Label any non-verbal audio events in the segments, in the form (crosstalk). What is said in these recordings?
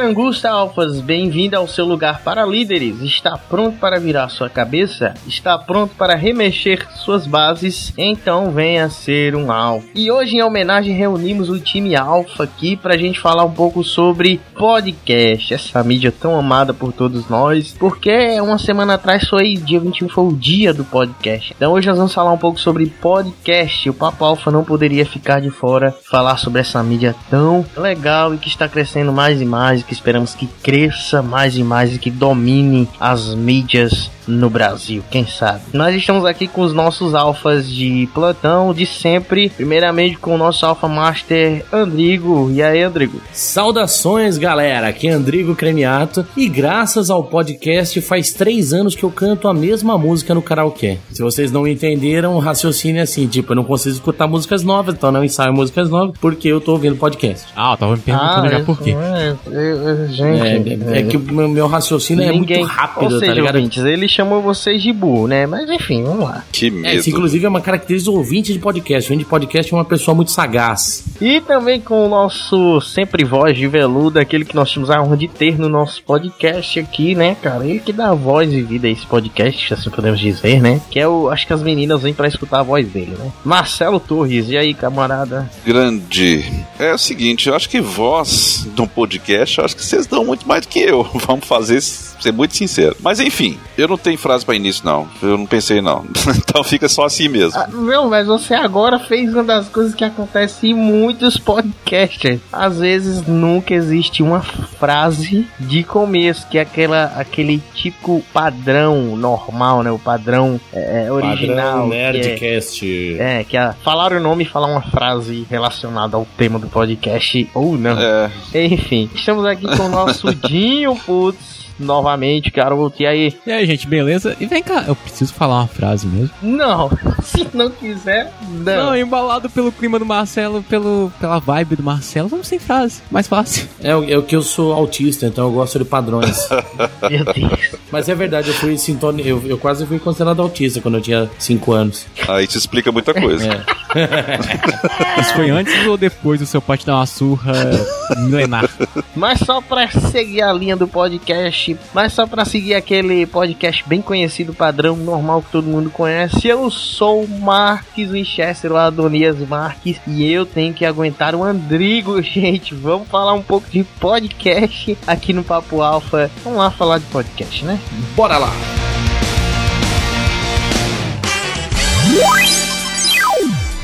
Perangusta Alfas, bem-vindo ao seu lugar para líderes. Está pronto para virar sua cabeça? Está pronto para remexer suas bases? Então venha ser um alfa. E hoje, em homenagem, reunimos o time alfa aqui para a gente falar um pouco sobre podcast, essa mídia tão amada por todos nós. Porque uma semana atrás foi dia 21, foi o dia do podcast. Então hoje nós vamos falar um pouco sobre podcast. O Papo Alfa não poderia ficar de fora falar sobre essa mídia tão legal e que está crescendo mais e mais, que esperamos que cresça mais e mais e que domine as mídias no Brasil, quem sabe. Nós estamos aqui com os nossos alfas de plantão de sempre, primeiramente com o nosso alfa master Andrigo. E aí, Andrigo? Saudações, galera. Aqui é Andrigo Cremiato e graças ao podcast faz três anos que eu canto a mesma música no karaokê. Se vocês não entenderam, o raciocínio é assim, tipo, eu não consigo escutar músicas novas, então não ensaio músicas novas porque eu tô ouvindo podcast. Ah, eu tava me perguntando ah, já por quê. É, é, gente, é, é, é que o meu, raciocínio Ninguém, é muito rápido, ou seja, tá ligado? Ouvintes, ele chamou vocês de burro, né? Mas enfim, vamos lá. Que é, medo. É, isso, inclusive, é uma característica do ouvinte de podcast. O ouvinte de podcast é uma pessoa muito sagaz. E também com o nosso sempre voz de veludo, aquele que nós temos a honra de ter no nosso podcast aqui, né, cara? Ele que dá voz e vida a esse podcast, assim podemos dizer, né? Que é o. Acho que as meninas vêm para escutar a voz dele, né? Marcelo Torres, e aí, camarada? Grande. É o seguinte, eu acho que voz de um podcast, eu acho que vocês dão muito mais do que eu. (laughs) Vamos fazer ser muito sincero. Mas enfim, eu não tenho frase para início, não. Eu não pensei, não. (laughs) então fica só assim mesmo. Ah, não, mas você agora fez uma das coisas que acontece em muitos podcasts. Às vezes nunca existe uma frase de começo, que é aquela, aquele tipo padrão normal, né? O padrão é, é original. Padrão é- Nerdcast. É, é, que é falar o nome e falar uma frase relacionada ao tema do podcast ou não. É. Enfim, estamos aqui com o nosso (laughs) Dinho Putz novamente, garoto. E aí? E aí, gente, beleza? E vem cá, eu preciso falar uma frase mesmo? Não, (laughs) se não quiser, não. Não, embalado pelo clima do Marcelo, pelo, pela vibe do Marcelo, vamos sem frase, mais fácil. É, é o que eu sou autista, então eu gosto de padrões. (laughs) Meu Deus. Mas é verdade, eu fui sintoni... eu, eu quase fui considerado autista quando eu tinha 5 anos. Aí te explica muita coisa. É. (laughs) Isso foi antes ou depois do seu pai te dar uma surra milenar? Mas só pra seguir a linha do podcast, mas só para seguir aquele podcast bem conhecido, padrão normal que todo mundo conhece, eu sou o Marques Winchester, o Adonias Marques, e eu tenho que aguentar o Andrigo, (laughs) gente. Vamos falar um pouco de podcast aqui no Papo Alfa. Vamos lá falar de podcast, né? Bora lá!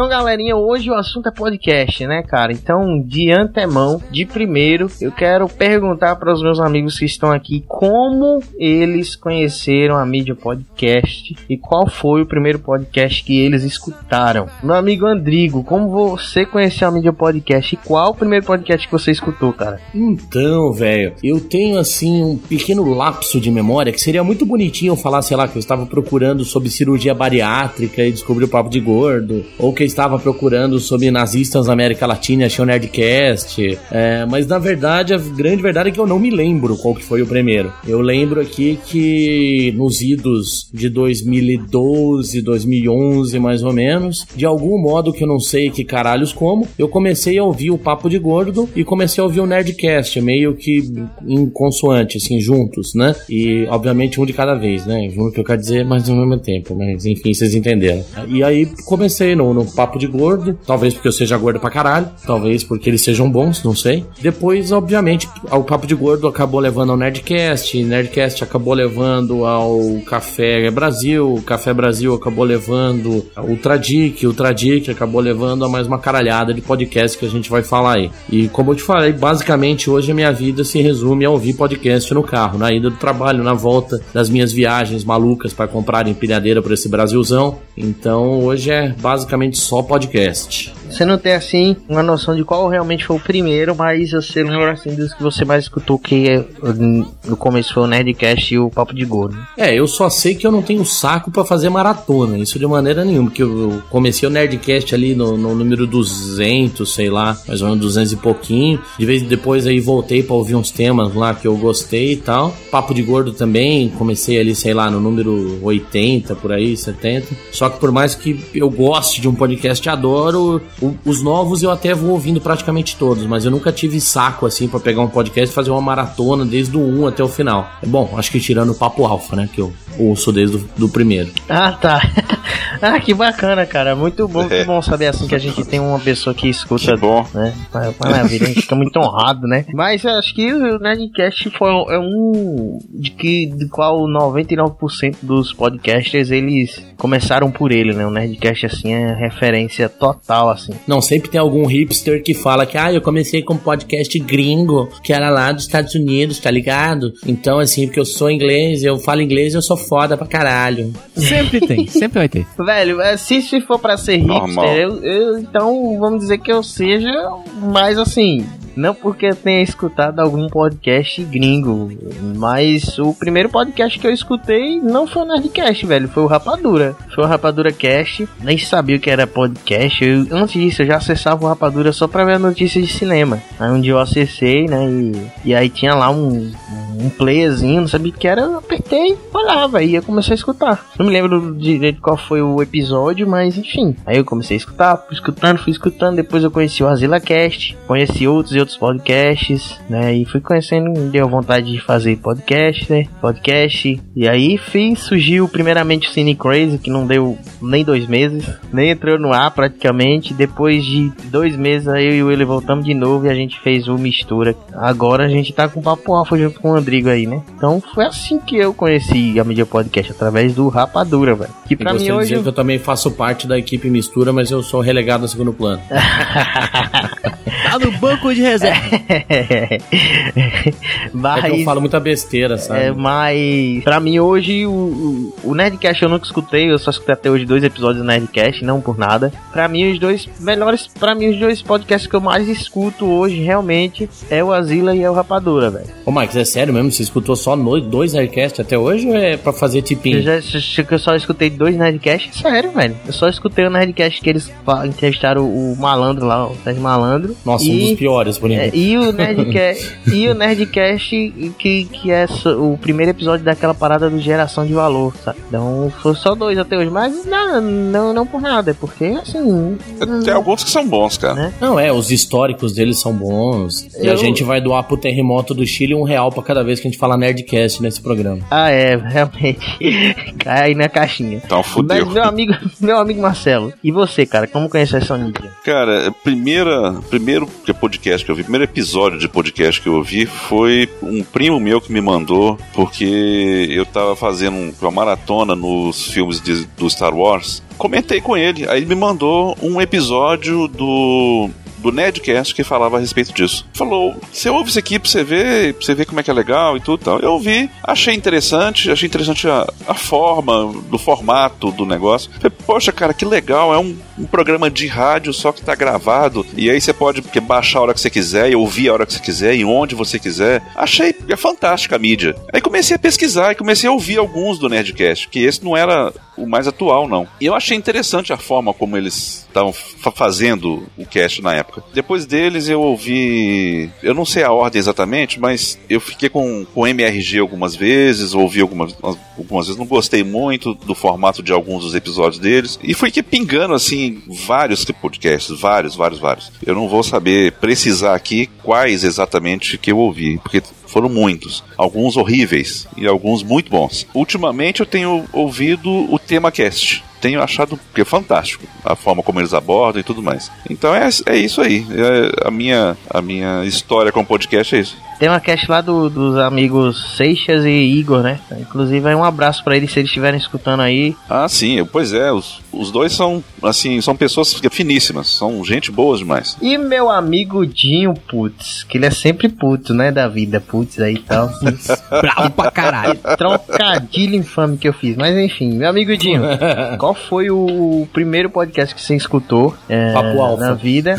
Então, galerinha, hoje o assunto é podcast, né, cara? Então, de antemão, de primeiro, eu quero perguntar para os meus amigos que estão aqui como eles conheceram a mídia podcast e qual foi o primeiro podcast que eles escutaram. Meu amigo Andrigo, como você conheceu a mídia podcast e qual o primeiro podcast que você escutou, cara? Então, velho, eu tenho assim um pequeno lapso de memória que seria muito bonitinho eu falar, sei lá, que eu estava procurando sobre cirurgia bariátrica e descobri o papo de gordo, ou que estava procurando sobre nazistas na América Latina, achei o Nerdcast. É, mas na verdade, a grande verdade é que eu não me lembro qual que foi o primeiro. Eu lembro aqui que nos idos de 2012, 2011, mais ou menos, de algum modo que eu não sei que caralhos como, eu comecei a ouvir o Papo de Gordo e comecei a ouvir o Nerdcast, meio que em consoante, assim, juntos, né? E obviamente um de cada vez, né? Junto que eu quero dizer, mas ao mesmo tempo, mas enfim, vocês entenderam. E aí comecei no, no Papo de Gordo, talvez porque eu seja gordo pra caralho, talvez porque eles sejam bons, não sei. Depois, obviamente, o Papo de Gordo acabou levando ao Nerdcast, Nerdcast acabou levando ao Café Brasil, Café Brasil acabou levando ao Ultradic, Ultradic acabou levando a mais uma caralhada de podcast que a gente vai falar aí. E como eu te falei, basicamente hoje a minha vida se resume a ouvir podcast no carro, na ida do trabalho, na volta das minhas viagens malucas para comprar empilhadeira para esse Brasilzão. Então hoje é basicamente só podcast. Você não tem assim uma noção de qual realmente foi o primeiro, mas você lembra assim dos que você mais escutou que no começo foi o Nerdcast e o Papo de Gordo. É, eu só sei que eu não tenho saco para fazer maratona, isso de maneira nenhuma, porque eu comecei o Nerdcast ali no, no, número 200, sei lá, mais ou menos 200 e pouquinho. De vez depois aí voltei para ouvir uns temas lá que eu gostei e tal. Papo de Gordo também, comecei ali, sei lá, no número 80 por aí, 70. Só que por mais que eu goste de um podcast, adoro o, os novos eu até vou ouvindo praticamente todos, mas eu nunca tive saco assim para pegar um podcast e fazer uma maratona desde o 1 até o final. É bom, acho que tirando o Papo Alfa, né? Que eu ouço desde do, do primeiro. Ah, tá. (laughs) ah, que bacana, cara. Muito bom, é. bom saber assim que a gente tem uma pessoa que escuta. Que bom. Né? Maravilha, a gente fica muito honrado, né? Mas eu acho que o Nerdcast foi é um de que de qual 99% dos podcasters eles começaram por ele, né? O Nerdcast assim é referência total assim assim. Não, sempre tem algum hipster que fala que, ah, eu comecei com um podcast gringo, que era lá dos Estados Unidos, tá ligado? Então, assim, porque eu sou inglês, eu falo inglês, eu sou foda pra caralho. Sempre tem, (laughs) sempre vai ter. Velho, é, se, se for pra ser hipster, eu, eu, então vamos dizer que eu seja mais assim, não porque eu tenha escutado algum podcast gringo, mas o primeiro podcast que eu escutei não foi o Nerdcast, velho, foi o Rapadura. Foi o Rapadura Cast, nem sabia o que era podcast. Eu, antes disso, eu já acessava o Rapadura só pra ver notícias de cinema. Aí um dia eu acessei, né, e, e aí tinha lá um, um playerzinho, não sabia o que era, eu apertei, olhava, e eu comecei a escutar. Não me lembro direito qual foi o episódio, mas enfim. Aí eu comecei a escutar, fui escutando, fui escutando, depois eu conheci o Azila Cast, conheci outros outros podcasts, né? E fui conhecendo, deu vontade de fazer podcast, né? Podcast. E aí fiz, surgiu primeiramente o Cine Crazy, que não deu nem dois meses, nem entrou no ar praticamente. Depois de dois meses, aí eu e ele voltamos de novo e a gente fez o Mistura. Agora a gente tá com o Papo Alfa junto com o Rodrigo aí, né? Então foi assim que eu conheci a mídia podcast, através do Rapadura, velho. Que pra mim hoje. Que eu também faço parte da equipe Mistura, mas eu sou relegado a segundo plano. (laughs) tá no banco de reserva. mas, (laughs) é que eu falo muita besteira, sabe? É, mas pra mim hoje o, o, Nerdcast eu nunca escutei, eu só escutei até hoje dois episódios do Nerdcast, não por nada. Pra mim os dois melhores, pra mim os dois podcasts que eu mais escuto hoje realmente é o Azila e é o Rapadura, velho. Ô Max, é sério mesmo? Você escutou só no, dois Nerdcasts até hoje ou é pra fazer tipinho? Eu, já, eu só escutei dois Nerdcasts, sério, velho. Eu só escutei o Nerdcast que eles entrevistaram o, o malandro lá, o Sérgio Malandro. Nossa, e, um dos piores, por é, e o Nerdcast, (laughs) e o Nerdcast que, que é o primeiro episódio daquela parada do Geração de Valor, sabe? Então, foi só dois até hoje, mas não, não, não por nada, é porque assim. Tem alguns que são bons, cara. Né? Não, é, os históricos deles são bons. Eu... E a gente vai doar pro terremoto do Chile um real pra cada vez que a gente fala Nerdcast nesse programa. Ah, é, realmente. (laughs) Cai aí na caixinha. Então, fudeu. Mas, meu amigo, (laughs) meu amigo Marcelo, e você, cara, como conhece essa mídia? Cara, primeira, primeiro podcast que eu vi, primeiro episódio de podcast que eu ouvi foi um primo meu que me mandou, porque eu tava fazendo uma maratona nos filmes de, do Star Wars. Comentei com ele, aí ele me mandou um episódio do do Nedcast que falava a respeito disso. Falou: você ouve isso aqui pra você ver, pra você ver como é que é legal e tudo tal. Eu ouvi, achei interessante, achei interessante a, a forma, do formato do negócio. Falei, poxa, cara, que legal, é um, um, programa de rádio só que tá gravado. E aí você pode baixar a hora que você quiser e ouvir a hora que você quiser e onde você quiser. Achei é fantástica a mídia. Aí comecei a pesquisar e comecei a ouvir alguns do Nerdcast, que esse não era o mais atual, não. E eu achei interessante a forma como eles estavam fazendo o cast na época. Depois deles eu ouvi, eu não sei a ordem exatamente, mas eu fiquei com, com MRG algumas vezes, ouvi algumas, algumas vezes, não gostei muito do formato de alguns dos episódios deles, e fui que pingando assim vários podcasts, vários, vários, vários. Eu não vou saber precisar aqui quais exatamente que eu ouvi, porque foram muitos. Alguns horríveis e alguns muito bons. Ultimamente eu tenho ouvido o tema cast tenho achado que é fantástico a forma como eles abordam e tudo mais. Então é, é isso aí. É, a, minha, a minha história com o podcast é isso. Tem uma cast lá do, dos amigos Seixas e Igor, né? Inclusive, é um abraço para eles se eles estiverem escutando aí. Ah, sim, pois é. Os, os dois são, assim, são pessoas finíssimas, são gente boa demais. E meu amigo Dinho, putz, que ele é sempre puto, né, da vida, putz aí e tal. (laughs) Bravo pra caralho. Trocadilho infame que eu fiz. Mas enfim, meu amigo Dinho, (laughs) qual foi o primeiro podcast que você escutou é, Papo Alfa. (laughs) na vida?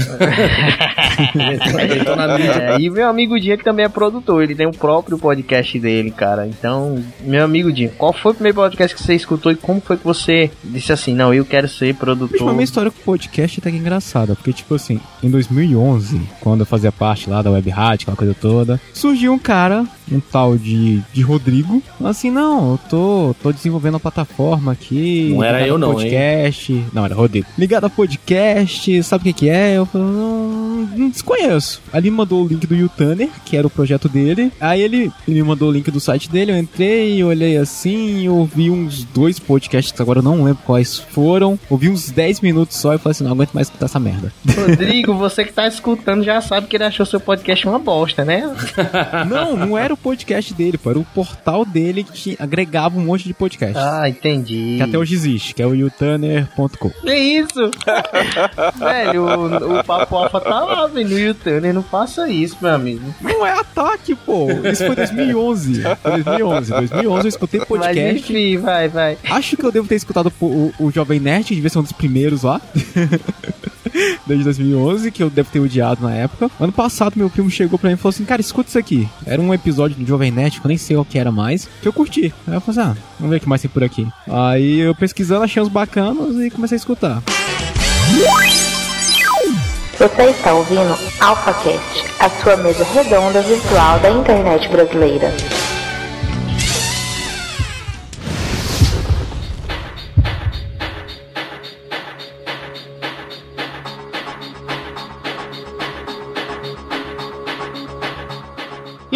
Na. É, e meu amigo Dinho, que também é produtor, ele tem o próprio podcast dele, cara. Então, meu amigo Dinho, qual foi o primeiro podcast que você escutou e como foi que você disse assim, não, eu quero ser Bicho, produtor? a minha história com o podcast é até que engraçada, porque, tipo assim, em 2011, quando eu fazia parte lá da Web Rádio, aquela coisa toda, surgiu um cara, um tal de, de Rodrigo, assim, não, eu tô, tô desenvolvendo uma plataforma aqui. Não era eu a não, podcast. Não, era Rodrigo. Ligado a podcast, sabe o que que é? Eu falei, não, não desconheço. Ali me mandou o link do YouTuner, que era o projeto dele. Aí ele, ele me mandou o link do site dele, eu entrei, olhei assim, ouvi uns dois podcasts, agora eu não lembro quais foram. Ouvi uns 10 minutos só e falei assim, não aguento mais escutar essa merda. Rodrigo, você que tá escutando já sabe que ele achou seu podcast uma bosta, né? (laughs) não, não era o podcast dele, pô, era o portal dele que agregava um monte de podcast. Ah, entendi. Que até hoje existe, que é o youtuner.com. Que isso? (laughs) velho, o, o Papo Alfa tá lá, velho, no YouTube. Não faça isso, meu amigo. Não é ataque, pô. Isso foi 2011. Foi 2011. 2011 eu escutei Mas podcast. enfim, vai, vai. Acho que eu devo ter escutado o, o, o Jovem Nerd, devia ser um dos primeiros lá. (laughs) (laughs) Desde 2011, que eu devo ter odiado na época. Ano passado, meu primo chegou pra mim e falou assim: Cara, escuta isso aqui. Era um episódio do Jovem Nerd, que eu nem sei o que era mais, que eu curti. Aí eu falei assim: Ah, vamos ver o que mais tem por aqui. Aí eu pesquisando, achei uns bacanas e comecei a escutar. Você está ouvindo AlphaCast, a sua mesa redonda virtual da internet brasileira.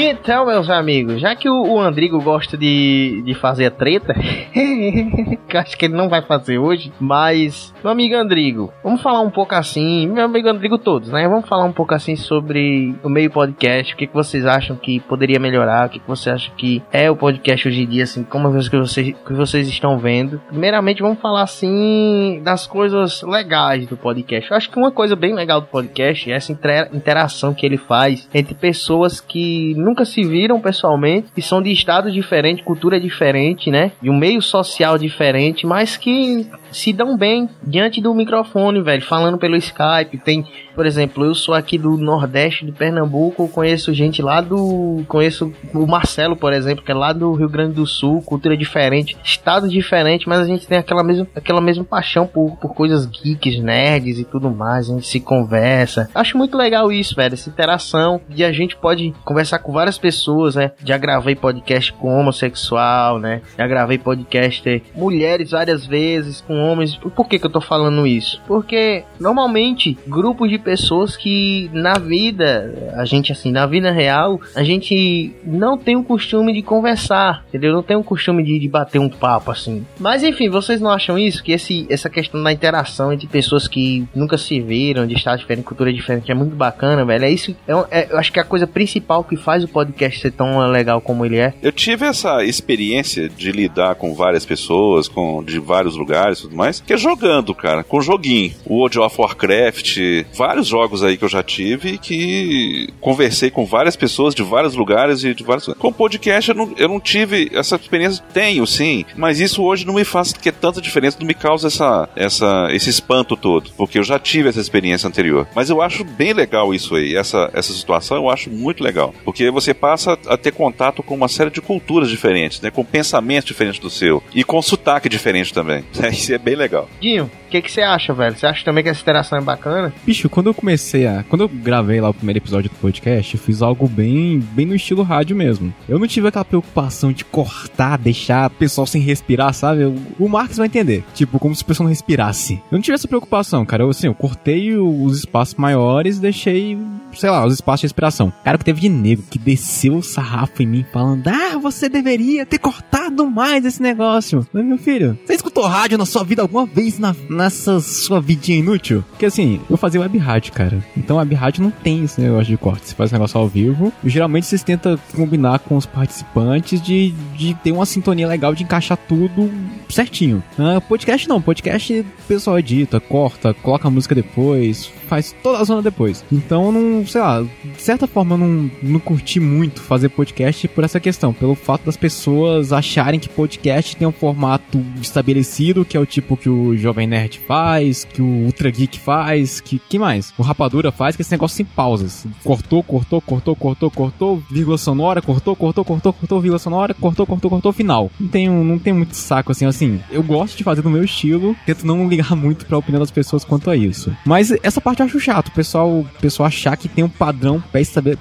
Então, meus amigos, já que o, o Andrigo gosta de, de fazer treta, (laughs) que acho que ele não vai fazer hoje, mas, meu amigo Andrigo, vamos falar um pouco assim, meu amigo Andrigo todos, né? Vamos falar um pouco assim sobre o meio podcast, o que, que vocês acham que poderia melhorar, o que, que você acha que é o podcast hoje em dia, assim, como as coisas que vocês, que vocês estão vendo. Primeiramente, vamos falar assim das coisas legais do podcast. Eu acho que uma coisa bem legal do podcast é essa inter- interação que ele faz entre pessoas que nunca se viram pessoalmente, que são de estados diferentes, cultura diferente, né? De um meio social diferente, mas que se dão bem diante do microfone, velho, falando pelo Skype. Tem, por exemplo, eu sou aqui do Nordeste de Pernambuco, conheço gente lá do. Conheço o Marcelo, por exemplo, que é lá do Rio Grande do Sul, cultura diferente, estado diferente, mas a gente tem aquela mesma, aquela mesma paixão por, por coisas geeks, nerds e tudo mais. A gente se conversa. Acho muito legal isso, velho, essa interação. E a gente pode conversar com várias pessoas, né? Já gravei podcast com homossexual, né? Já gravei podcast mulheres várias vezes, com homens. Por que, que eu tô falando isso? Porque normalmente grupos de pessoas que na vida, a gente assim, na vida real, a gente não tem o costume de conversar, entendeu? Não tem o costume de, de bater um papo assim. Mas enfim, vocês não acham isso? Que esse, essa questão da interação entre pessoas que nunca se viram, de estado diferente, cultura diferente, é muito bacana, velho. É isso, é, é- eu acho que é a coisa principal que faz o podcast ser tão legal como ele é. Eu tive essa experiência de lidar com várias pessoas, com de vários lugares e tudo mais, que é jogando, cara, com joguinho. World of Warcraft, vários jogos aí que eu já tive que conversei com várias pessoas de vários lugares e de vários. Com podcast eu não, eu não tive essa experiência, tenho sim, mas isso hoje não me faz que é tanta diferença, não me causa essa, essa, esse espanto todo, porque eu já tive essa experiência anterior. Mas eu acho bem legal isso aí, essa, essa situação eu acho muito legal, porque você passa a ter contato com uma série de culturas diferentes, né, com pensamentos diferentes do seu e com sotaque diferente também. (laughs) Isso é bem legal. Dinho, o que, que você acha, velho? Você acha também que essa interação é bacana? Bicho, quando eu comecei a. Quando eu gravei lá o primeiro episódio do podcast, eu fiz algo bem, bem no estilo rádio mesmo. Eu não tive aquela preocupação de cortar, deixar o pessoal sem respirar, sabe? Eu- o Marcos vai entender. Tipo, como se o pessoal não respirasse. Eu não tive essa preocupação, cara. Eu, assim, eu cortei os espaços maiores e deixei, sei lá, os espaços de respiração. Cara, o que teve de nego que desceu o sarrafo em mim falando: Ah, você deveria ter cortado mais esse negócio. Mas, meu filho, você escutou rádio na sua vida alguma vez na, nessa sua vidinha inútil? Porque assim, eu fazia web rádio, cara. Então web rádio não tem esse negócio de corte. Você faz negócio ao vivo. E, geralmente vocês tentam combinar com os participantes de, de ter uma sintonia legal de encaixar tudo certinho. Uh, podcast não. Podcast o pessoal edita, corta, coloca a música depois, faz toda a zona depois. Então, não, sei lá, de certa forma eu não, não curti muito fazer podcast por essa questão, pelo fato das pessoas acharem que podcast tem um formato estabelecido, que é o tipo que o Jovem Nerd faz, que o Ultra Geek faz, que, que mais? O Rapadura faz, que é esse negócio sem pausas. Cortou, cortou, cortou, cortou, cortou, vírgula sonora, cortou, cortou, cortou, cortou, vírgula sonora, cortou, cortou, cortou, final. Não tem, não tem muito saco assim, assim. Eu gosto de fazer do meu estilo, tento não ligar (laughs) muito pra opinião das pessoas quanto a isso. Mas essa parte parte eu acho chato. O pessoal, o pessoal achar que tem um padrão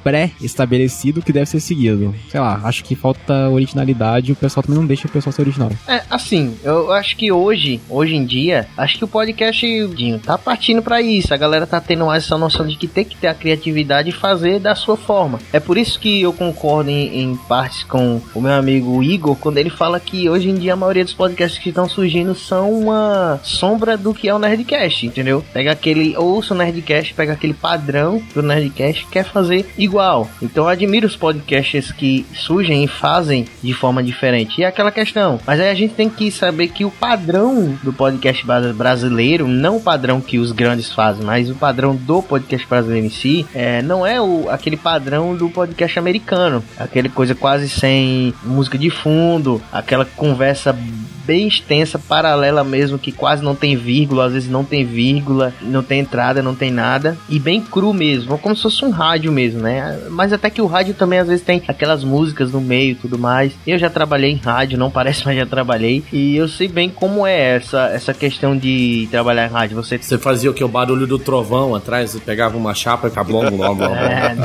pré-estabelecido que deve ser seguido. Sei lá, acho que falta originalidade o pessoal também não deixa o pessoal ser original. É, assim, eu acho que hoje, hoje em dia, acho que o podcast Dinho, tá partindo para isso. A galera tá tendo mais essa noção de que tem que ter a criatividade e fazer da sua forma. É por isso que eu concordo em, em partes com o meu amigo Igor, quando ele fala que hoje em dia a maioria dos podcasts que estão surgindo são uma sombra do que é o Nerdcast, entendeu? Pega aquele ouço Nerdcast pega aquele padrão do Nerdcast quer fazer igual. Então eu os podcasts que surgem e fazem de forma diferente. E é aquela questão. Mas aí a gente tem que saber que o padrão do podcast brasileiro, não o padrão que os grandes fazem, mas o padrão do podcast brasileiro em si, é, não é o, aquele padrão do podcast americano. Aquele coisa quase sem música de fundo, aquela conversa bem extensa, paralela mesmo, que quase não tem vírgula, às vezes não tem vírgula, não tem entrada, não tem nada, e bem cru mesmo, como se fosse um rádio mesmo, né? Mas até que o rádio também às vezes tem aquelas músicas no meio e tudo mais. Eu já trabalhei em rádio, não (laughs) parece, mas já trabalhei, e eu sei bem como é essa, essa questão de trabalhar em rádio. Você, você fazia o que? O barulho do trovão atrás, você pegava uma chapa e blom, blom, blom. (laughs) É, não,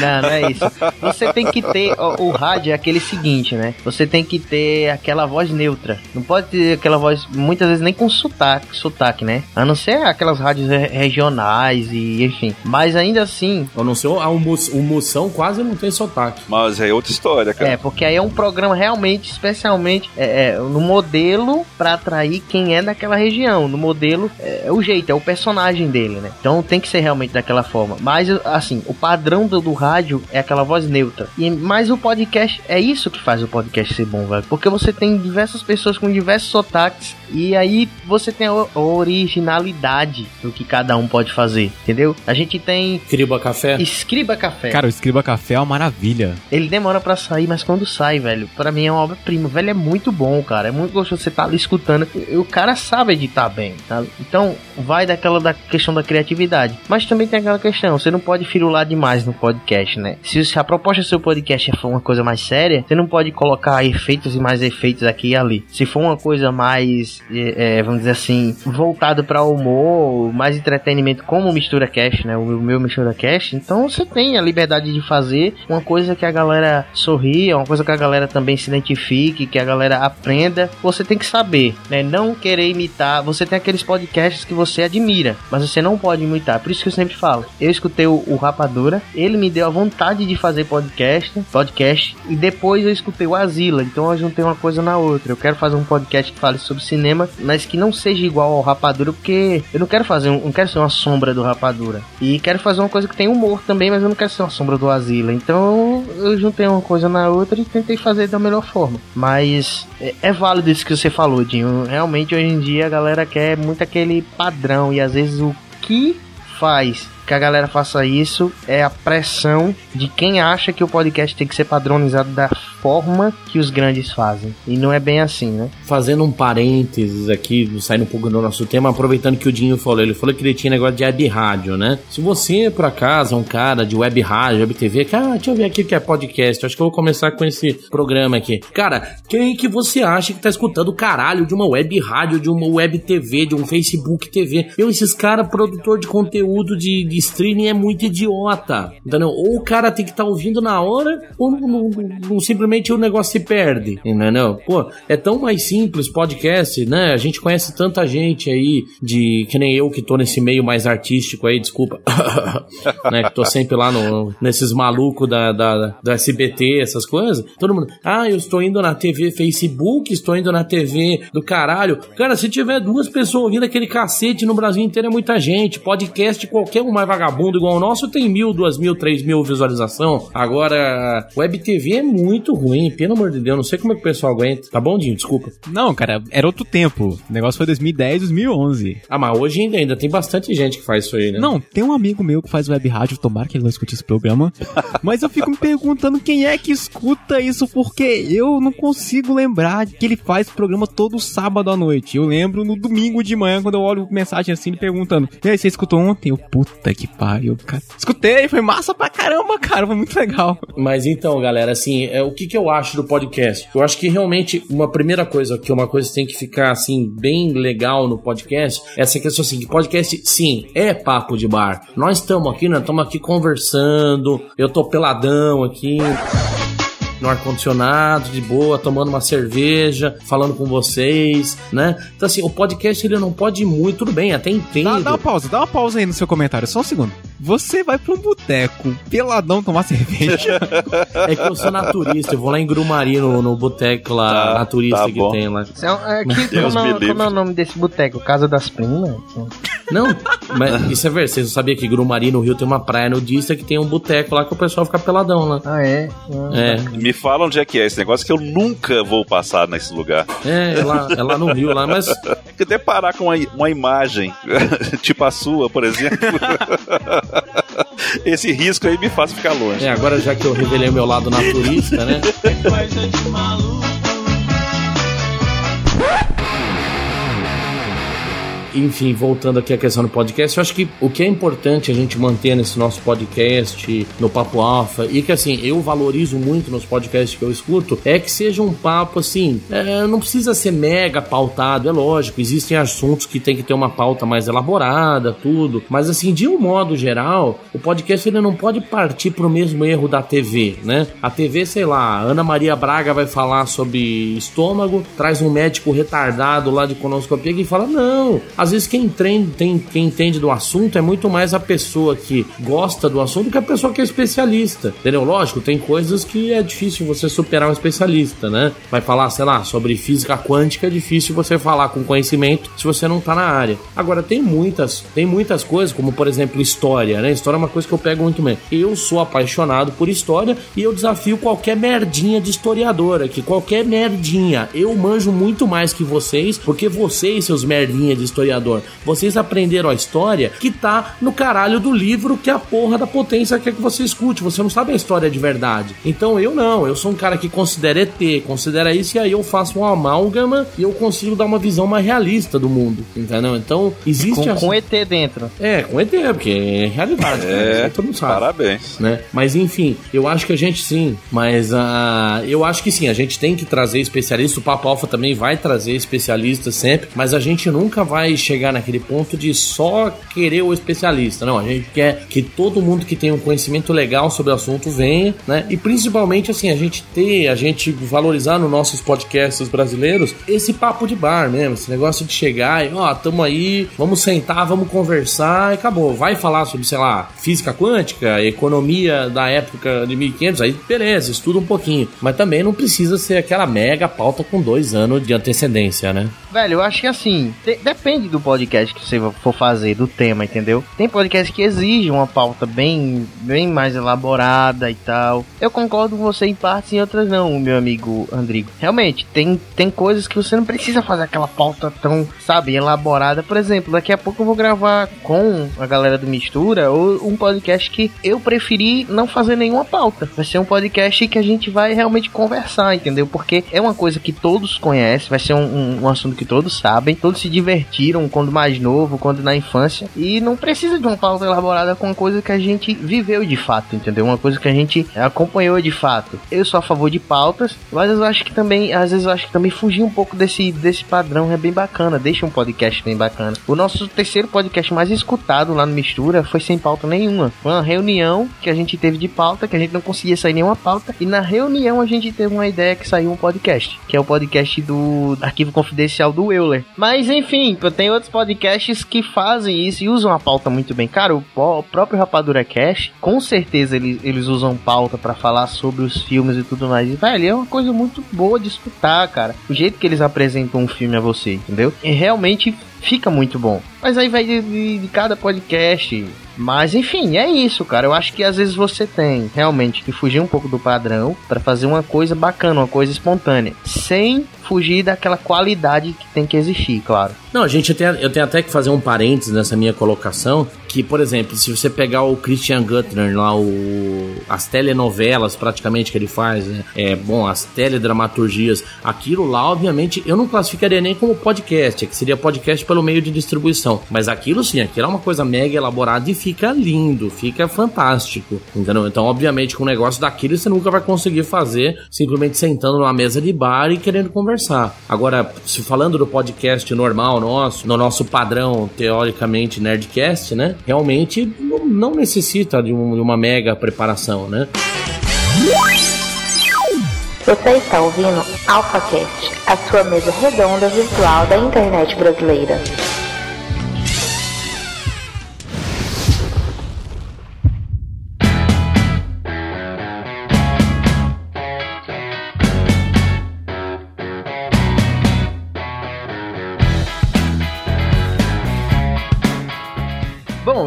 não, não é isso. Você tem que ter, o, o rádio é aquele seguinte, né? Você tem que ter aquela voz neutra. Não pode ter aquela voz, muitas vezes nem com sotaque, sotaque, né? A não ser aquelas rádios regionais e enfim. Mas ainda assim. A não ser o, o Moção quase não tem sotaque. Mas é outra história, cara. É, porque aí é um programa realmente, especialmente é, é, no modelo para atrair quem é daquela região. No modelo, é, é, o jeito, é o personagem dele, né? Então tem que ser realmente daquela forma. Mas, assim, o padrão do, do rádio é aquela voz neutra. E, mas o podcast, é isso que faz o podcast ser bom, velho. Porque você tem diversas pessoas pessoas com diversos sotaques e aí você tem a originalidade do que cada um pode fazer, entendeu? A gente tem. Escriba Café? Escriba Café. Cara, o Escriba Café é uma maravilha. Ele demora para sair, mas quando sai, velho, para mim é uma obra-prima. Velho, é muito bom, cara. É muito gostoso você tá ali escutando. O cara sabe editar bem, tá? Então, vai daquela da questão da criatividade. Mas também tem aquela questão, você não pode firular demais no podcast, né? Se a proposta do seu podcast for uma coisa mais séria, você não pode colocar efeitos e mais efeitos aqui e ali. Se for uma coisa mais é, vamos dizer assim, voltado para humor, mais entretenimento, como o Mistura Cast, né? O meu Mistura Cast. Então você tem a liberdade de fazer uma coisa que a galera sorria, uma coisa que a galera também se identifique, que a galera aprenda. Você tem que saber, né? Não querer imitar. Você tem aqueles podcasts que você admira, mas você não pode imitar. Por isso que eu sempre falo. Eu escutei o, o Rapadura, ele me deu a vontade de fazer podcast, podcast, e depois eu escutei o Asila. Então eu juntei uma coisa na outra. Eu quero fazer um podcast que fale sobre cinema, mas que não seja igual ao Rapadura, porque eu não quero fazer, um, não quero ser uma sombra do Rapadura. E quero fazer uma coisa que tem humor também, mas eu não quero ser uma sombra do Asila. Então eu juntei uma coisa na outra e tentei fazer da melhor forma. Mas é, é válido isso que você falou, Dinho. Realmente hoje em dia a galera quer muito aquele padrão e às vezes o que faz que a galera faça isso é a pressão de quem acha que o podcast tem que ser padronizado da forma que os grandes fazem. E não é bem assim, né? Fazendo um parênteses aqui, saindo um pouco do nosso tema, aproveitando que o Dinho falou, ele falou que ele tinha negócio de web rádio, né? Se você, por acaso, é um cara de web rádio, web TV, que, ah, deixa eu ver aqui o que é podcast, acho que eu vou começar com esse programa aqui. Cara, quem que você acha que tá escutando o caralho de uma web rádio, de uma web TV, de um Facebook TV? Eu, esses caras, produtor de conteúdo de, de streaming é muito idiota. Entendeu? Ou o cara tem que estar tá ouvindo na hora, ou não, não, simplesmente o negócio se perde. Entendeu? Pô, é tão mais simples podcast, né? A gente conhece tanta gente aí de que nem eu que tô nesse meio mais artístico aí, desculpa. (laughs) né? Que tô sempre lá no, nesses malucos da, da, da SBT, essas coisas. Todo mundo, ah, eu estou indo na TV Facebook, estou indo na TV do caralho. Cara, se tiver duas pessoas ouvindo aquele cacete no Brasil inteiro, é muita gente. Podcast, qualquer um mais vagabundo igual o nosso tem mil, duas mil, três mil visualização. Agora, Web TV é muito ruim, pelo amor de Deus. Não sei como é que o pessoal aguenta. Tá bom, Dinho? Desculpa. Não, cara, era outro tempo. O negócio foi 2010, 2011. Ah, mas hoje ainda, ainda tem bastante gente que faz isso aí, né? Não, tem um amigo meu que faz web rádio, tomara que ele não escute esse programa. (laughs) mas eu fico me perguntando quem é que escuta isso, porque eu não consigo lembrar que ele faz programa todo sábado à noite. Eu lembro no domingo de manhã, quando eu olho mensagem assim, ele perguntando: E aí, você escutou ontem? Eu, puta que pariu, cara. Escutei, foi massa pra caramba, cara, foi muito legal. Mas então, galera, assim, é, o que, que eu acho do podcast? Eu acho que realmente uma primeira coisa, que uma coisa que tem que ficar assim, bem legal no podcast, é essa questão assim, que podcast, sim, é papo de bar. Nós estamos aqui, nós estamos aqui conversando, eu tô peladão aqui no ar-condicionado, de boa, tomando uma cerveja, falando com vocês, né? Então, assim, o podcast ele não pode ir muito, tudo bem, até entendo. Dá, dá uma pausa, dá uma pausa aí no seu comentário, só um segundo. Você vai pra um boteco peladão tomar cerveja? é que eu sou naturista, eu vou lá em Grumari no, no boteco lá, tá, naturista tá que tem lá. É, que, como, é, como, é o nome desse boteco? Casa das Primas? Não, mas isso é verdade. Vocês não sabiam que Grumari no Rio tem uma praia nudista que tem um boteco lá que o pessoal fica peladão lá. Ah, é? Ah, é. Me fala onde é que é esse negócio que eu nunca vou passar nesse lugar. É, é lá, é lá no Rio, lá, mas. Que deparar com uma, uma imagem, (laughs) tipo a sua, por exemplo. (laughs) (laughs) Esse risco aí me faz ficar longe. É, agora já que eu revelei meu lado naturista, né? Enfim, voltando aqui à questão do podcast, eu acho que o que é importante a gente manter nesse nosso podcast, no Papo Alfa, e que assim, eu valorizo muito nos podcasts que eu escuto, é que seja um papo assim, é, não precisa ser mega pautado, é lógico, existem assuntos que tem que ter uma pauta mais elaborada, tudo, mas assim, de um modo geral, o podcast ele não pode partir pro mesmo erro da TV, né? A TV, sei lá, Ana Maria Braga vai falar sobre estômago, traz um médico retardado lá de conoscopia e fala: não, às vezes quem entende, tem, quem entende do assunto é muito mais a pessoa que gosta do assunto que a pessoa que é especialista. Entendeu? Lógico, tem coisas que é difícil você superar um especialista, né? Vai falar, sei lá, sobre física quântica, é difícil você falar com conhecimento se você não tá na área. Agora, tem muitas, tem muitas coisas, como por exemplo, história, né? História é uma coisa que eu pego muito bem. Eu sou apaixonado por história e eu desafio qualquer merdinha de historiador aqui, qualquer merdinha. Eu manjo muito mais que vocês, porque vocês, seus merdinha de historiador, historiador. Vocês aprenderam a história que tá no caralho do livro que a porra da potência quer que você escute. Você não sabe a história de verdade. Então eu não, eu sou um cara que considera ET, considera isso e aí eu faço uma amálgama e eu consigo dar uma visão mais realista do mundo, entendeu? Então existe... Com, com ET dentro. É, com ET, porque é realidade. É, né? todo mundo sabe. Parabéns. Né? Mas enfim, eu acho que a gente sim, mas uh, eu acho que sim, a gente tem que trazer especialistas, o Papo Alfa também vai trazer especialistas sempre, mas a gente nunca vai chegar naquele ponto de só querer o especialista. Não, a gente quer que todo mundo que tem um conhecimento legal sobre o assunto venha, né? E principalmente assim, a gente ter, a gente valorizar nos nossos podcasts brasileiros esse papo de bar mesmo, esse negócio de chegar e, ó, tamo aí, vamos sentar, vamos conversar e acabou. Vai falar sobre, sei lá, física quântica, economia da época de 1500, aí beleza, estuda um pouquinho. Mas também não precisa ser aquela mega pauta com dois anos de antecedência, né? Velho, eu acho que assim, de depende do podcast que você for fazer, do tema, entendeu? Tem podcast que exige uma pauta bem, bem mais elaborada e tal. Eu concordo com você em partes e em outras não, meu amigo Andrigo. Realmente, tem, tem coisas que você não precisa fazer aquela pauta tão, sabe, elaborada. Por exemplo, daqui a pouco eu vou gravar com a galera do Mistura ou um podcast que eu preferi não fazer nenhuma pauta. Vai ser um podcast que a gente vai realmente conversar, entendeu? Porque é uma coisa que todos conhecem, vai ser um, um, um assunto que todos sabem, todos se divertiram viveram quando mais novo, quando na infância. E não precisa de uma pauta elaborada com uma coisa que a gente viveu de fato, entendeu? Uma coisa que a gente acompanhou de fato. Eu sou a favor de pautas, mas eu acho que também, às vezes eu acho que também fugir um pouco desse, desse padrão é bem bacana, deixa um podcast bem bacana. O nosso terceiro podcast mais escutado lá no Mistura foi sem pauta nenhuma. Foi uma reunião que a gente teve de pauta, que a gente não conseguia sair nenhuma pauta, e na reunião a gente teve uma ideia que saiu um podcast, que é o podcast do Arquivo Confidencial do Euler. Mas enfim, tem outros podcasts que fazem isso e usam a pauta muito bem. Cara, o, o próprio Rapadura Cash, com certeza eles, eles usam pauta para falar sobre os filmes e tudo mais. E, velho, é uma coisa muito boa de escutar, cara. O jeito que eles apresentam um filme a você, entendeu? E realmente fica muito bom. Mas aí vai de, de, de, cada podcast. Mas enfim, é isso, cara. Eu acho que às vezes você tem realmente que fugir um pouco do padrão para fazer uma coisa bacana, uma coisa espontânea, sem fugir daquela qualidade que tem que existir, claro. Não, gente, eu tenho, eu tenho até que fazer um parênteses nessa minha colocação, que, por exemplo, se você pegar o Christian Guttner lá, o, as telenovelas praticamente que ele faz, né? É, bom, as teledramaturgias, aquilo lá, obviamente, eu não classificaria nem como podcast, que seria podcast pelo meio de distribuição. Mas aquilo sim, aquilo é uma coisa mega elaborada e fica lindo, fica fantástico. Entendeu? Então, obviamente, com um negócio daquilo você nunca vai conseguir fazer simplesmente sentando numa mesa de bar e querendo conversar. Agora, se falando do podcast normal nosso, no nosso padrão, teoricamente, Nerdcast, né? Realmente não necessita de, um, de uma mega preparação, né? Você está ouvindo AlphaCast, a sua mesa redonda virtual da internet brasileira.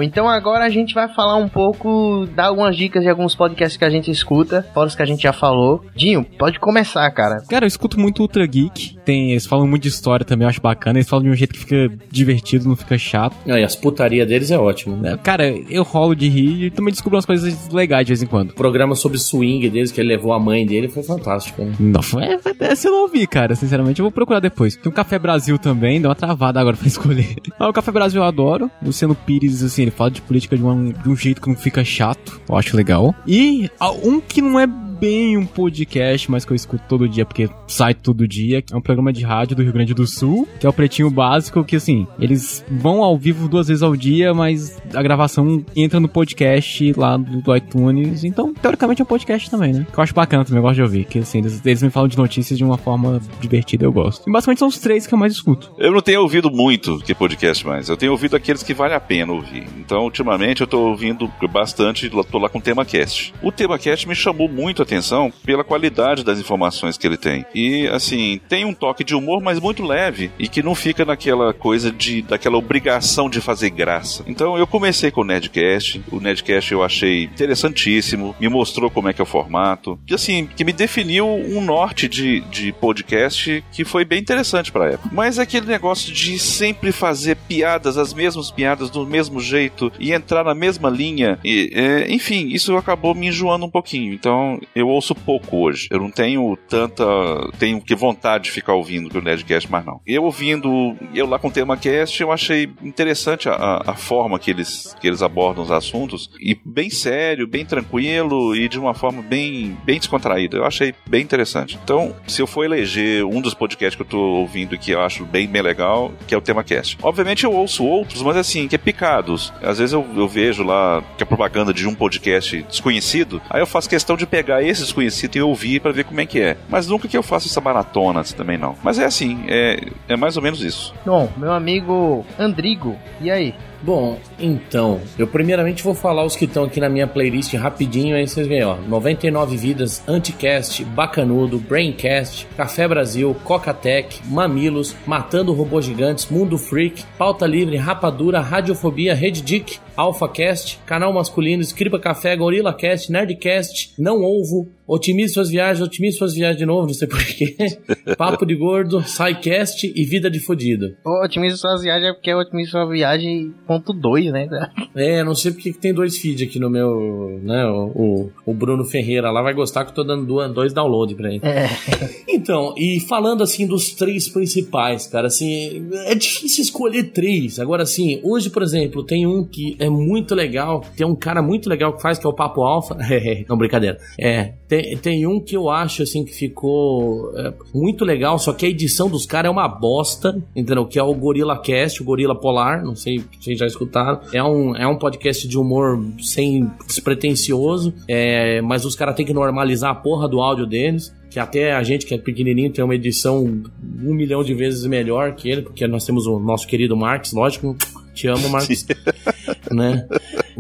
Bom, então agora a gente vai falar um pouco, dar algumas dicas de alguns podcasts que a gente escuta, fora os que a gente já falou. Dinho, pode começar, cara. Cara, eu escuto muito Ultra Geek. Tem, eles falam muito de história também, eu acho bacana. Eles falam de um jeito que fica divertido, não fica chato. Não, e as putarias deles é ótimo. Né? Cara, eu rolo de rir e também descubro umas coisas legais de vez em quando. O programa sobre swing deles, que ele levou a mãe dele, foi fantástico. Né? Não, foi, essa eu não ouvi, cara. Sinceramente, eu vou procurar depois. Tem o Café Brasil também, deu uma travada agora pra (laughs) escolher. Mas o Café Brasil eu adoro. Luciano Pires, assim, ele fala de política de, uma, de um jeito que não fica chato. Eu acho legal. E um que não é bem um podcast, mas que eu escuto todo dia, porque sai todo dia. É um programa de rádio do Rio Grande do Sul, que é o Pretinho Básico, que assim, eles vão ao vivo duas vezes ao dia, mas a gravação entra no podcast lá do, iTunes. Então, teoricamente é um podcast também, né? Que eu acho bacana também, eu gosto de ouvir. Que assim, eles, eles me falam de notícias de uma forma divertida, eu gosto. E basicamente são os três que eu mais escuto. Eu não tenho ouvido muito que podcast mais. Eu tenho ouvido aqueles que vale a pena ouvir. Então, ultimamente, eu tô ouvindo bastante, tô lá com o Tema Cast. O Tema Cast me chamou muito a atenção pela qualidade das informações que ele tem. E assim, tem um toque de humor, mas muito leve e que não fica naquela coisa de daquela obrigação de fazer graça. Então eu comecei com o Nerdcast. O Nerdcast eu achei interessantíssimo, me mostrou como é que é o formato, que assim, que me definiu um norte de, de podcast que foi bem interessante para época. Mas aquele negócio de sempre fazer piadas, as mesmas piadas do mesmo jeito e entrar na mesma linha, e, é, enfim, isso acabou me enjoando um pouquinho. Então eu ouço pouco hoje. Eu não tenho tanta. Tenho que vontade de ficar ouvindo o Nerdcast, mas não. Eu ouvindo, eu lá com o tema cast, eu achei interessante a, a forma que eles, que eles abordam os assuntos. E bem sério, bem tranquilo e de uma forma bem, bem descontraída. Eu achei bem interessante. Então, se eu for eleger um dos podcasts que eu tô ouvindo que eu acho bem, bem legal, que é o tema cast. Obviamente eu ouço outros, mas assim, que é picados. Às vezes eu, eu vejo lá que é propaganda de um podcast desconhecido, aí eu faço questão de pegar esse desconhecido e ouvir para ver como é que é. Mas nunca que eu faça essa maratona assim, também não. Mas é assim, é, é mais ou menos isso. Bom, meu amigo Andrigo, e aí? Bom, então, eu primeiramente vou falar os que estão aqui na minha playlist rapidinho, aí vocês veem, ó. 99 Vidas, Anticast, Bacanudo, Braincast, Café Brasil, Cocatec, Mamilos, Matando Robôs Gigantes, Mundo Freak, Pauta Livre, Rapadura, Radiofobia, Rede Dick, AlphaCast, Canal Masculino, Escriba Café, Gorila Cast, Nerdcast, Não Ovo, Otimize Suas Viagens, Otimize Suas Viagens de novo, não sei porquê, (laughs) Papo de Gordo, SciCast e Vida de Fodido. Otimize Suas Viagens é porque é Otimize Sua Viagem ponto 2, né? É, não sei porque que tem dois feeds aqui no meu, né, o, o, Bruno Ferreira lá vai gostar que eu tô dando dois downloads pra ele. É. (laughs) Então, e falando assim dos três principais, cara, assim, é difícil escolher três. Agora, assim, hoje, por exemplo, tem um que é muito legal, tem um cara muito legal que faz, que é o Papo Alfa. (laughs) Não, brincadeira. É, tem, tem um que eu acho, assim, que ficou é, muito legal, só que a edição dos caras é uma bosta, entendeu? Que é o Gorila Cast, o Gorila Polar, não sei se já escutaram. É um, é um podcast de humor sem despretensioso, é, mas os caras têm que normalizar a porra do áudio deles que até a gente que é pequenininho tem uma edição um milhão de vezes melhor que ele, porque nós temos o nosso querido Marx, lógico, te amo, Marx, (laughs) né?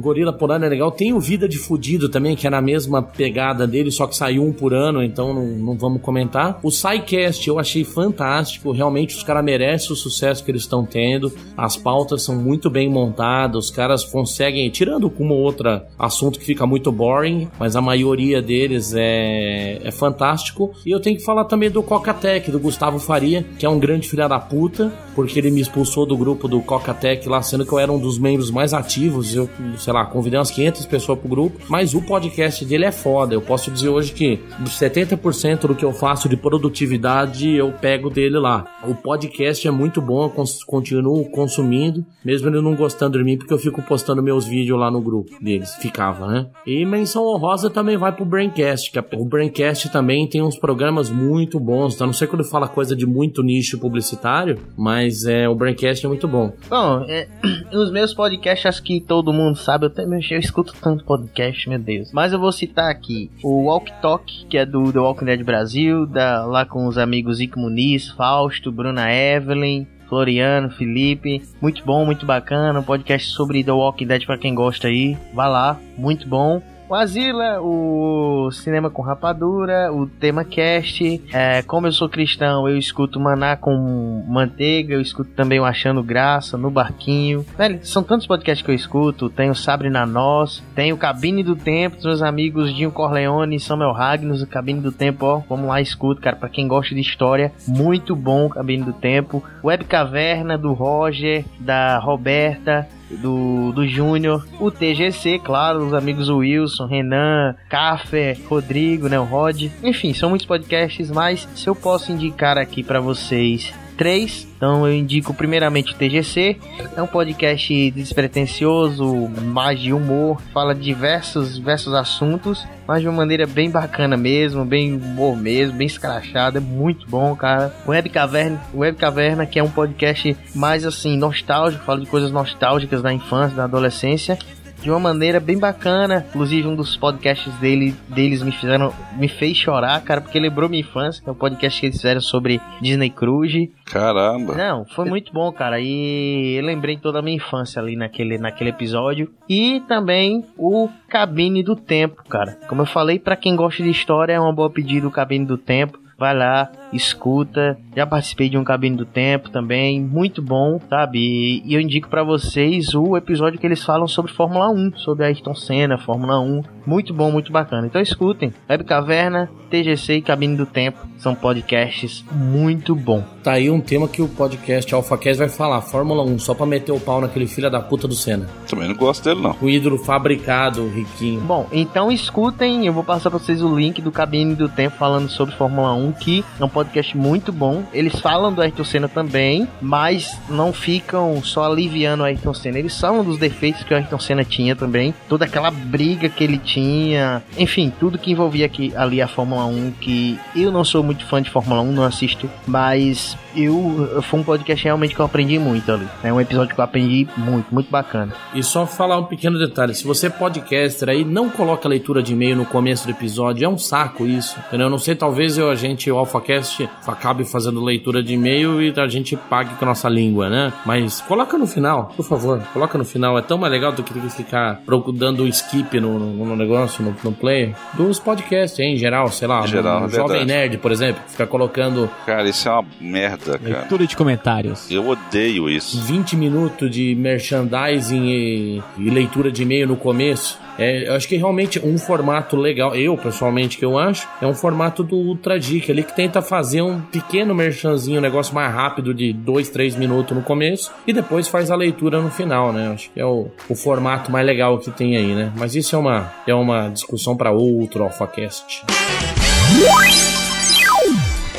Gorila Polar é legal. Tem o Vida de Fudido também, que é na mesma pegada dele, só que saiu um por ano, então não, não vamos comentar. O SciCast eu achei fantástico. Realmente os caras merecem o sucesso que eles estão tendo. As pautas são muito bem montadas. Os caras conseguem, tirando com uma outra assunto que fica muito boring, mas a maioria deles é, é fantástico. E eu tenho que falar também do Coca-Tech, do Gustavo Faria, que é um grande filho da puta, porque ele me expulsou do grupo do Coca-Tech lá, sendo que eu era um dos membros mais ativos. Eu, sei lá, convidei umas 500 pessoas pro grupo, mas o podcast dele é foda. Eu posso dizer hoje que 70% do que eu faço de produtividade eu pego dele lá. O podcast é muito bom, eu continuo consumindo, mesmo ele não gostando de mim, porque eu fico postando meus vídeos lá no grupo deles. Ficava, né? E menção honrosa também vai pro Braincast, que é, o Braincast também tem uns programas muito bons. Então, não sei quando fala coisa de muito nicho publicitário, mas é, o Braincast é muito bom. Bom, é, (clears throat) os meus podcasts, acho que todo mundo sabe? Eu, até, eu escuto tanto podcast, meu Deus. Mas eu vou citar aqui o Walk Talk, que é do The Walking Dead Brasil, da, lá com os amigos Ico Muniz, Fausto, Bruna Evelyn, Floriano, Felipe. Muito bom, muito bacana. Um podcast sobre The Walking Dead para quem gosta aí. Vá lá, muito bom o Asila, o Cinema com Rapadura, o Tema Cast. É, como eu sou cristão, eu escuto Maná com Manteiga, eu escuto também o Achando Graça, no Barquinho. Velho, são tantos podcasts que eu escuto. Tem o Sabre na Nós, tem o Cabine do Tempo, dos meus amigos Dinho Corleone e Samuel Ragnos, o Cabine do Tempo, ó. Vamos lá, escuto, cara, pra quem gosta de história. Muito bom o Cabine do Tempo. Web Caverna, do Roger, da Roberta do, do Júnior, o TGC, claro, os amigos Wilson, Renan, Café, Rodrigo, né, o Rod. Enfim, são muitos podcasts, mas se eu posso indicar aqui para vocês três. Então eu indico primeiramente o TGC, é um podcast despretensioso, mais de humor, fala de diversos, diversos assuntos, mas de uma maneira bem bacana mesmo, bem humor mesmo, bem escrachada, é muito bom, cara. Web Caverna, Web Caverna, que é um podcast mais assim, nostálgico, fala de coisas nostálgicas da infância, da adolescência, de uma maneira bem bacana. Inclusive, um dos podcasts dele, deles me fizeram, me fez chorar, cara, porque lembrou minha infância, que é um podcast que eles fizeram sobre Disney Cruise. Caramba! Não, foi muito bom, cara. E eu lembrei toda a minha infância ali naquele, naquele episódio. E também o Cabine do Tempo, cara. Como eu falei, para quem gosta de história, é uma boa pedida o Cabine do Tempo vai lá, escuta. Já participei de um Cabine do Tempo também, muito bom, sabe? E eu indico para vocês o episódio que eles falam sobre Fórmula 1, sobre Ayrton Senna, Fórmula 1. Muito bom, muito bacana. Então escutem. Web Caverna, TGC e Cabine do Tempo são podcasts muito bom. Tá aí um tema que o podcast AlphaCast vai falar, Fórmula 1, só pra meter o pau naquele filho da puta do Senna. Também não gosto dele, não. O ídolo fabricado, riquinho. Bom, então escutem, eu vou passar pra vocês o link do Cabine do Tempo falando sobre Fórmula 1, que é um podcast muito bom. Eles falam do Ayrton Senna também, mas não ficam só aliviando o Ayrton Senna. Eles falam dos defeitos que o Ayrton Senna tinha também, toda aquela briga que ele tinha, enfim, tudo que envolvia aqui, ali a Fórmula 1, que eu não sou muito fã de Fórmula 1, não assisto, mas eu foi um podcast realmente que eu aprendi muito ali. É um episódio que eu aprendi muito, muito bacana. E só falar um pequeno detalhe: se você é podcaster aí, não coloca a leitura de e-mail no começo do episódio, é um saco isso. Entendeu? Eu não sei, talvez eu, a gente, o AlphaCast, acabe fazendo leitura de e-mail e a gente pague com a nossa língua, né? Mas coloca no final, por favor. Coloca no final. É tão mais legal do que ficar dando skip no, no, no negócio, no, no player. Dos podcasts, hein, em geral, sei lá. Em geral, no, no é Jovem Nerd, por exemplo, fica colocando. Cara, isso é uma merda, cara. Leitura de comentários. Eu odeio isso. 20 minutos de merchandising e, e leitura de e-mail no começo. É, eu acho que realmente um formato legal, eu pessoalmente que eu acho, é um formato do Ultra Dick ali que tenta fazer um pequeno merchanzinho, um negócio mais rápido de 2, 3 minutos no começo e depois faz a leitura no final, né? Acho que é o, o formato mais legal que tem aí, né? Mas isso é uma, é uma discussão para outro AlphaCast.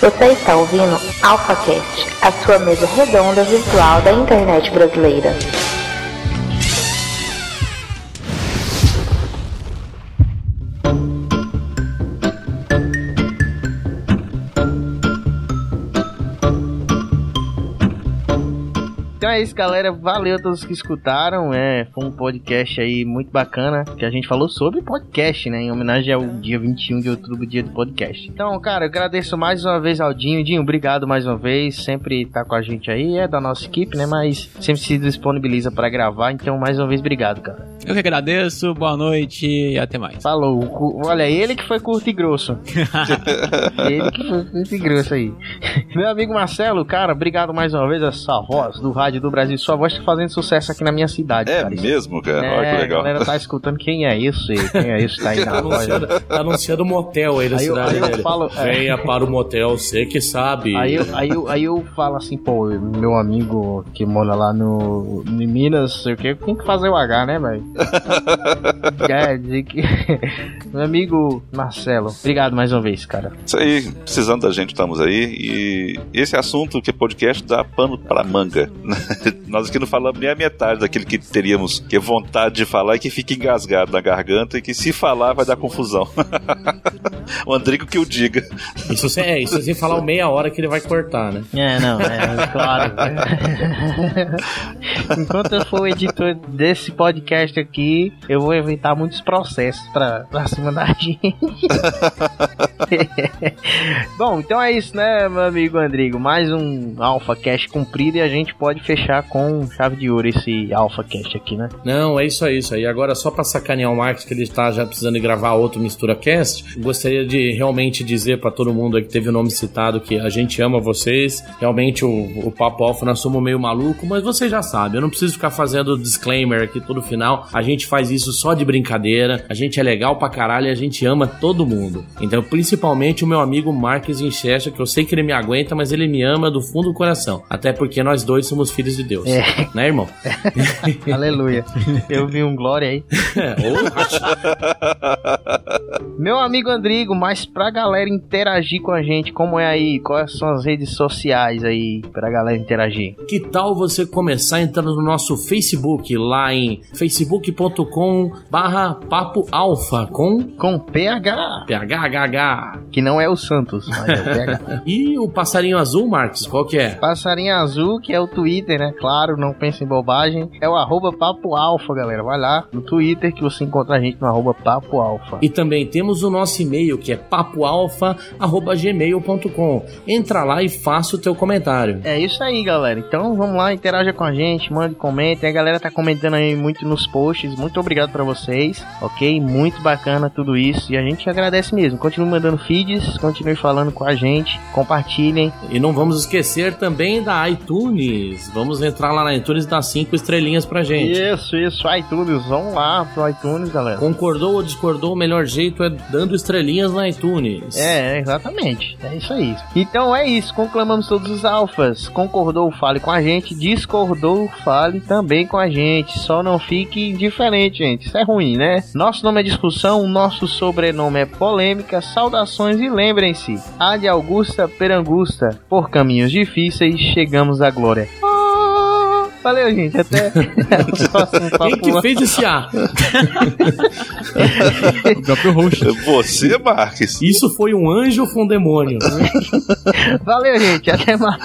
Você está ouvindo AlphaCast, a sua mesa redonda virtual da internet brasileira. Isso, galera. Valeu a todos que escutaram. É, foi um podcast aí muito bacana que a gente falou sobre podcast, né? Em homenagem ao dia 21 de outubro, dia do podcast. Então, cara, eu agradeço mais uma vez ao Dinho. Dinho, obrigado mais uma vez. Sempre tá com a gente aí, é da nossa equipe, né? Mas sempre se disponibiliza para gravar. Então, mais uma vez, obrigado, cara. Eu que agradeço, boa noite e até mais. Falou. Olha, ele que foi curto e grosso. (laughs) ele que foi curto e grosso aí. Meu amigo Marcelo, cara, obrigado mais uma vez. Essa voz do Rádio do Brasil. Sua voz tá fazendo sucesso aqui na minha cidade, É cara. Mesmo, cara? É, Olha que a legal. galera tá escutando quem é isso, e quem é isso que tá aí (laughs) Tá na voz. anunciando, tá anunciando motel aí na Aí eu- cidade aí eu dele. falo- é. Venha para o motel, você que sabe. Aí eu, aí, eu, aí eu falo assim, pô, meu amigo que mora lá no em Minas, sei o que, tem que fazer o H, né, velho? (laughs) Quer dizer que. (laughs) meu amigo Marcelo, obrigado mais uma vez, cara. Isso aí, precisando da gente, estamos aí. E esse assunto que é podcast dá pano para manga. (laughs) Nós aqui não falamos nem a metade daquilo que teríamos que vontade de falar e que fica engasgado na garganta e que se falar vai dar confusão. (laughs) o Andrigo que o diga. Isso você, é, isso sem falar o meia hora que ele vai cortar, né? É, não, é claro. (laughs) Enquanto eu for o editor desse podcast aqui, eu vou evitar muitos processos pra, pra cima da gente. Bom, então é isso, né, meu amigo Andrigo? Mais um Alpha Cash cumprido e a gente pode fechar com chave de ouro esse Alpha Cash aqui, né? Não, é isso aí, isso aí. Agora, só pra sacanear o Marcos, que ele tá já precisando gravar outro Mistura Cast, gostaria de realmente dizer pra todo mundo que teve o nome citado que a gente ama vocês. Realmente, o, o Papo Alfa, nós somos meio maluco, mas vocês já sabem. Eu não preciso ficar fazendo disclaimer aqui todo final. A gente faz isso só de brincadeira. A gente é legal pra caralho e a gente ama todo mundo. Então, principalmente o meu amigo Marques Winchester, que eu sei que ele me aguenta, mas ele me ama do fundo do coração. Até porque nós dois somos filhos de Deus. É. Né, irmão? (laughs) Aleluia. Eu vi um glória aí. (laughs) Meu amigo Andrigo, mas pra galera interagir com a gente, como é aí? Quais são as redes sociais aí pra galera interagir? Que tal você começar entrando no nosso Facebook, lá em facebook.com barra papo alfa com Com PH, PHHH. que não é o Santos, mas é o PH. (laughs) E o passarinho azul, Marcos, qual que é? Passarinho Azul, que é o Twitter, né? Claro, não pense em bobagem. É o arroba Papo Alfa, galera. Vai lá no Twitter que você encontra a gente no arroba Papo Alfa. E também temos o nosso e-mail, que é papoalfa.gmail.com. Entra lá e faça o teu comentário. É isso aí, galera. Então vamos lá, interaja com a gente, mande comentem. A galera tá comentando aí muito nos posts. Muito obrigado pra vocês, ok? Muito bacana tudo isso. E a gente agradece mesmo. Continue mandando feeds, continue falando com a gente, compartilhem. E não vamos esquecer também da iTunes. Vamos entrar lá na iTunes e dar cinco estrelinhas pra gente. Isso, isso, iTunes. Vamos lá pro iTunes, galera. Concordou ou discordou, o melhor jeito é dando estrelinhas na iTunes. É, exatamente. É isso aí. Então é isso. Conclamamos todos os alfas. Concordou, fale com a gente. Discordou, fale também com a gente. Só não fique indiferente, gente. Isso é ruim, né? Nosso nome é discussão, nosso sobrenome é polêmica. Saudações e lembrem-se: Ad Augusta Perangusta. Por caminhos difíceis, chegamos à glória. Ah, Valeu, gente. Até (laughs) o próximo Quem papo. que fez esse A? (laughs) O próprio host. Você, Marques. Isso foi um anjo ou foi um demônio? (laughs) Valeu, gente. Até mais.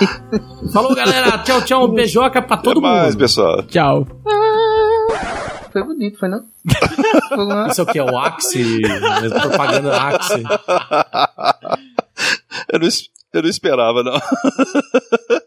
Falou, galera. Tchau, tchau. Um beijoca pra todo Até mais, mundo. pessoal. Tchau. Foi bonito, foi não? Isso é o que? É o Axe? Propaganda Axe. Eu não, eu não esperava, não. (laughs)